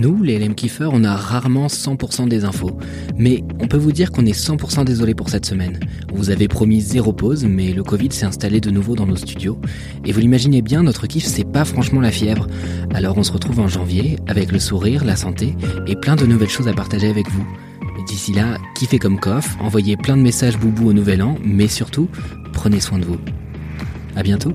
nous, les LM on a rarement 100% des infos. Mais on peut vous dire qu'on est 100% désolé pour cette semaine. Vous avait promis zéro pause, mais le Covid s'est installé de nouveau dans nos studios. Et vous l'imaginez bien, notre kiff, c'est pas franchement la fièvre. Alors on se retrouve en janvier, avec le sourire, la santé, et plein de nouvelles choses à partager avec vous. D'ici là, kiffez comme coff, envoyez plein de messages boubou au nouvel an, mais surtout, prenez soin de vous. À bientôt!